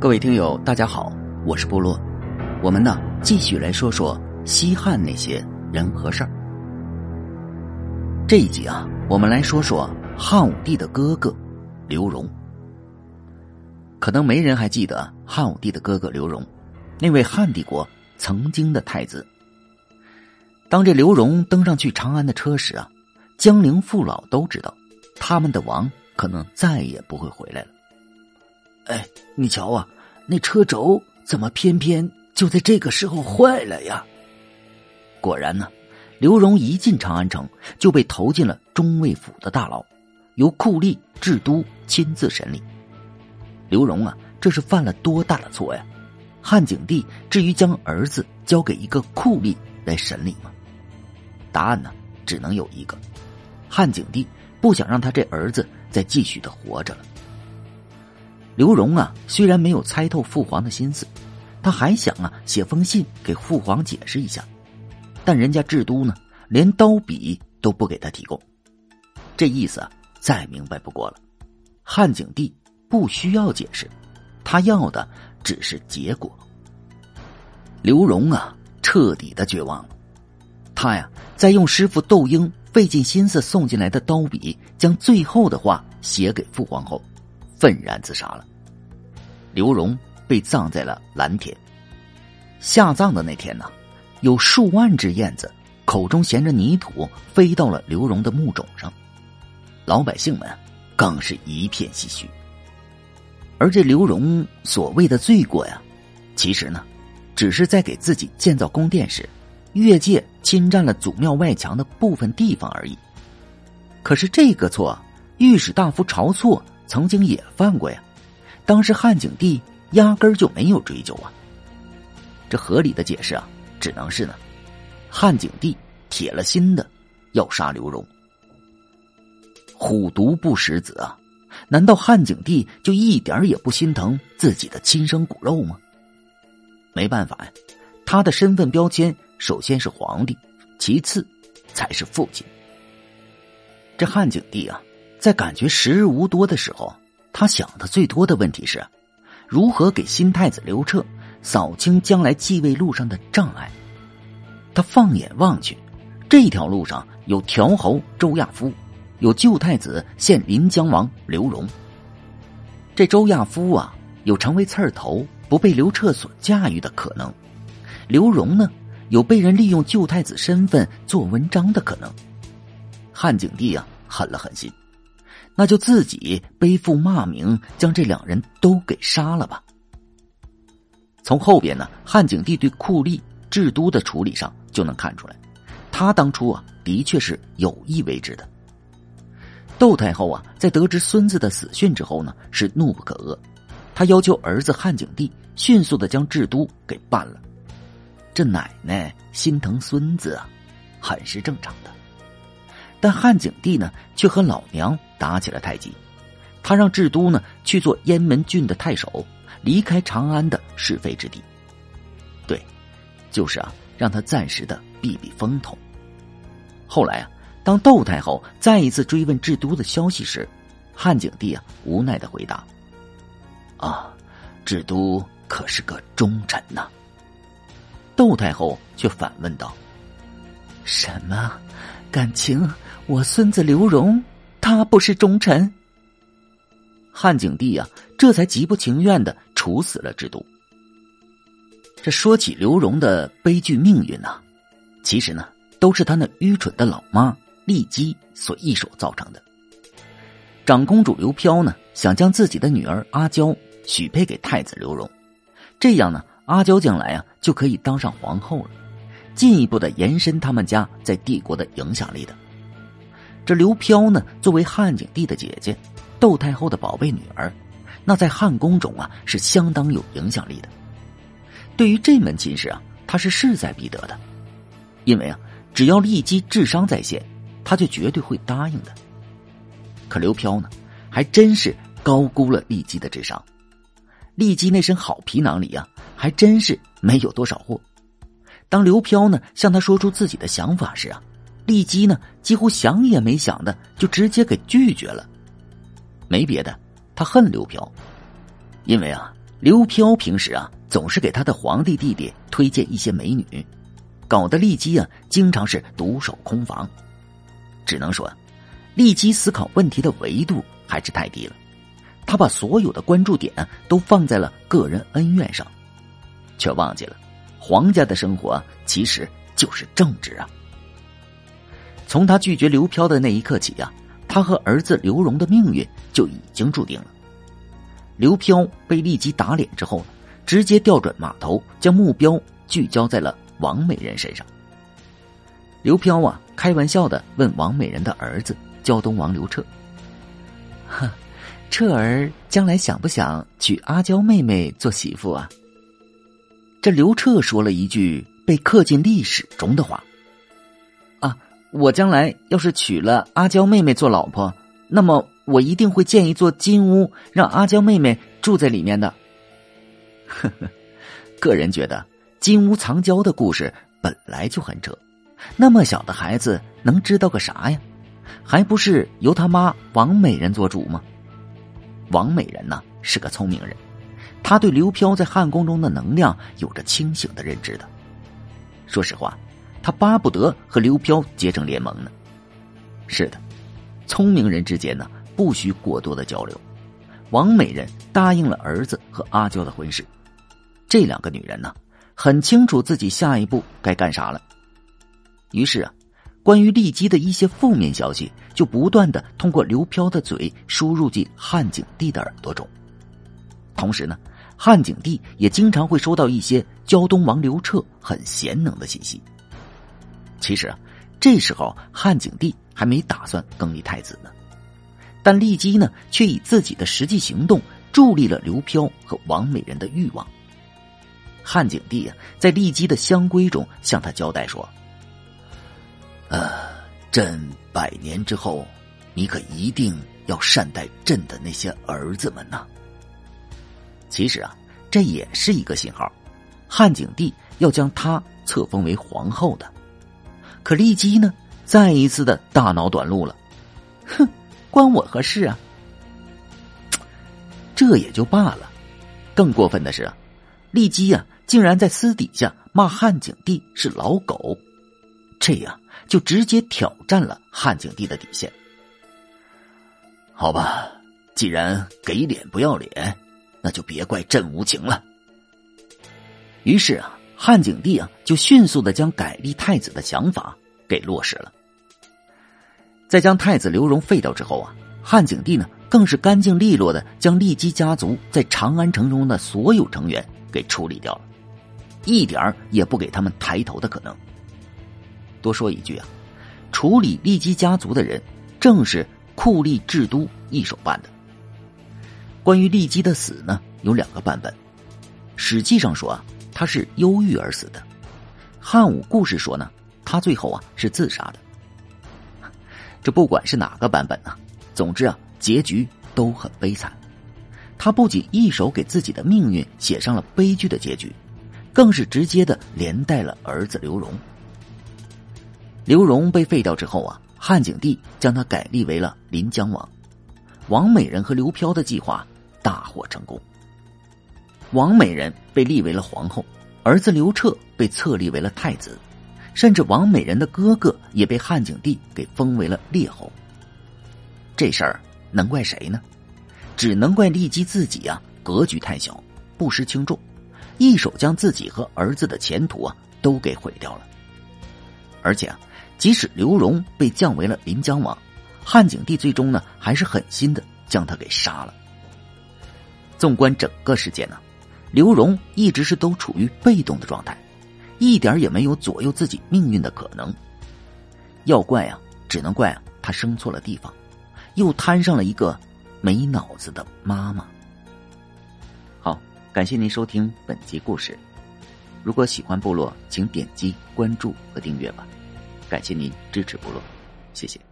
各位听友，大家好，我是部落。我们呢，继续来说说西汉那些人和事儿。这一集啊，我们来说说汉武帝的哥哥刘荣。可能没人还记得汉武帝的哥哥刘荣，那位汉帝国曾经的太子。当这刘荣登上去长安的车时啊，江陵父老都知道，他们的王可能再也不会回来了。哎，你瞧啊，那车轴怎么偏偏就在这个时候坏了呀？果然呢，刘荣一进长安城就被投进了中卫府的大牢，由酷吏智都亲自审理。刘荣啊，这是犯了多大的错呀？汉景帝至于将儿子交给一个酷吏来审理吗？答案呢，只能有一个：汉景帝不想让他这儿子再继续的活着了。刘荣啊，虽然没有猜透父皇的心思，他还想啊写封信给父皇解释一下，但人家智都呢，连刀笔都不给他提供，这意思啊再明白不过了。汉景帝不需要解释，他要的只是结果。刘荣啊，彻底的绝望了，他呀在用师傅窦婴费尽心思送进来的刀笔，将最后的话写给父皇后。愤然自杀了。刘荣被葬在了蓝田。下葬的那天呢，有数万只燕子口中衔着泥土飞到了刘荣的墓冢上，老百姓们更是一片唏嘘。而这刘荣所谓的罪过呀，其实呢，只是在给自己建造宫殿时，越界侵占了祖庙外墙的部分地方而已。可是这个错，御史大夫晁错。曾经也犯过呀，当时汉景帝压根儿就没有追究啊。这合理的解释啊，只能是呢，汉景帝铁了心的要杀刘荣。虎毒不食子啊，难道汉景帝就一点也不心疼自己的亲生骨肉吗？没办法呀，他的身份标签首先是皇帝，其次才是父亲。这汉景帝啊。在感觉时日无多的时候，他想的最多的问题是，如何给新太子刘彻扫清将来继位路上的障碍。他放眼望去，这条路上有条侯周亚夫，有旧太子现临江王刘荣。这周亚夫啊，有成为刺儿头不被刘彻所驾驭的可能；刘荣呢，有被人利用旧太子身份做文章的可能。汉景帝啊，狠了狠心。那就自己背负骂名，将这两人都给杀了吧。从后边呢，汉景帝对酷吏制都的处理上就能看出来，他当初啊的确是有意为之的。窦太后啊，在得知孙子的死讯之后呢，是怒不可遏，他要求儿子汉景帝迅速的将制都给办了。这奶奶心疼孙子啊，很是正常的。但汉景帝呢，却和老娘打起了太极。他让智都呢去做燕门郡的太守，离开长安的是非之地。对，就是啊，让他暂时的避避风头。后来啊，当窦太后再一次追问智都的消息时，汉景帝啊无奈的回答：“啊，智都可是个忠臣呐。”窦太后却反问道：“什么？感情？”我孙子刘荣，他不是忠臣。汉景帝呀，这才极不情愿的处死了制都。这说起刘荣的悲剧命运呐，其实呢，都是他那愚蠢的老妈丽姬所一手造成的。长公主刘飘呢，想将自己的女儿阿娇许配给太子刘荣，这样呢，阿娇将来啊就可以当上皇后了，进一步的延伸他们家在帝国的影响力的。这刘飘呢，作为汉景帝的姐姐，窦太后的宝贝女儿，那在汉宫中啊是相当有影响力的。对于这门亲事啊，他是势在必得的，因为啊，只要骊姬智商在线，他就绝对会答应的。可刘飘呢，还真是高估了骊姬的智商。骊姬那身好皮囊里啊，还真是没有多少货。当刘飘呢向他说出自己的想法时啊。丽姬呢，几乎想也没想的就直接给拒绝了。没别的，他恨刘飘，因为啊，刘飘平时啊，总是给他的皇帝弟弟推荐一些美女，搞得丽姬啊，经常是独守空房。只能说，丽姬思考问题的维度还是太低了。他把所有的关注点都放在了个人恩怨上，却忘记了皇家的生活其实就是政治啊。从他拒绝刘飘的那一刻起呀，他和儿子刘荣的命运就已经注定了。刘飘被立即打脸之后，直接调转马头，将目标聚焦在了王美人身上。刘飘啊，开玩笑的问王美人的儿子胶东王刘彻：“哼，彻儿将来想不想娶阿娇妹妹做媳妇啊？”刘彻说了一句被刻进历史中的话：“啊，我将来要是娶了阿娇妹妹做老婆，那么。”我一定会建一座金屋，让阿娇妹妹住在里面的。呵呵，个人觉得金屋藏娇的故事本来就很扯，那么小的孩子能知道个啥呀？还不是由他妈王美人做主吗？王美人呢是个聪明人，他对刘飘在汉宫中的能量有着清醒的认知的。说实话，他巴不得和刘飘结成联盟呢。是的，聪明人之间呢。不需过多的交流，王美人答应了儿子和阿娇的婚事。这两个女人呢，很清楚自己下一步该干啥了。于是啊，关于丽姬的一些负面消息就不断的通过刘飘的嘴输入进汉景帝的耳朵中。同时呢，汉景帝也经常会收到一些胶东王刘彻很贤能的信息。其实啊，这时候汉景帝还没打算更立太子呢。但丽姬呢，却以自己的实际行动助力了刘飘和王美人的欲望。汉景帝啊，在丽姬的香闺中向他交代说：“呃，朕百年之后，你可一定要善待朕的那些儿子们呐。”其实啊，这也是一个信号，汉景帝要将她册封为皇后的。可丽姬呢，再一次的大脑短路了，哼。关我何事啊？这也就罢了，更过分的是啊，丽姬呀，竟然在私底下骂汉景帝是老狗，这样就直接挑战了汉景帝的底线。好吧，既然给脸不要脸，那就别怪朕无情了。于是啊，汉景帝啊，就迅速的将改立太子的想法给落实了。在将太子刘荣废掉之后啊，汉景帝呢更是干净利落的将利基家族在长安城中的所有成员给处理掉了，一点也不给他们抬头的可能。多说一句啊，处理利基家族的人正是酷吏智都一手办的。关于丽姬的死呢，有两个版本，《史记》上说啊，他是忧郁而死的；汉武故事说呢，他最后啊是自杀的。这不管是哪个版本呢，总之啊，结局都很悲惨。他不仅一手给自己的命运写上了悲剧的结局，更是直接的连带了儿子刘荣。刘荣被废掉之后啊，汉景帝将他改立为了临江王。王美人和刘飘的计划大获成功。王美人被立为了皇后，儿子刘彻被册立为了太子。甚至王美人的哥哥也被汉景帝给封为了列侯。这事儿能怪谁呢？只能怪骊姬自己啊，格局太小，不识轻重，一手将自己和儿子的前途啊都给毁掉了。而且啊，即使刘荣被降为了临江王，汉景帝最终呢还是狠心的将他给杀了。纵观整个事件呢，刘荣一直是都处于被动的状态。一点也没有左右自己命运的可能。要怪啊，只能怪啊，他生错了地方，又摊上了一个没脑子的妈妈。好，感谢您收听本集故事。如果喜欢部落，请点击关注和订阅吧。感谢您支持部落，谢谢。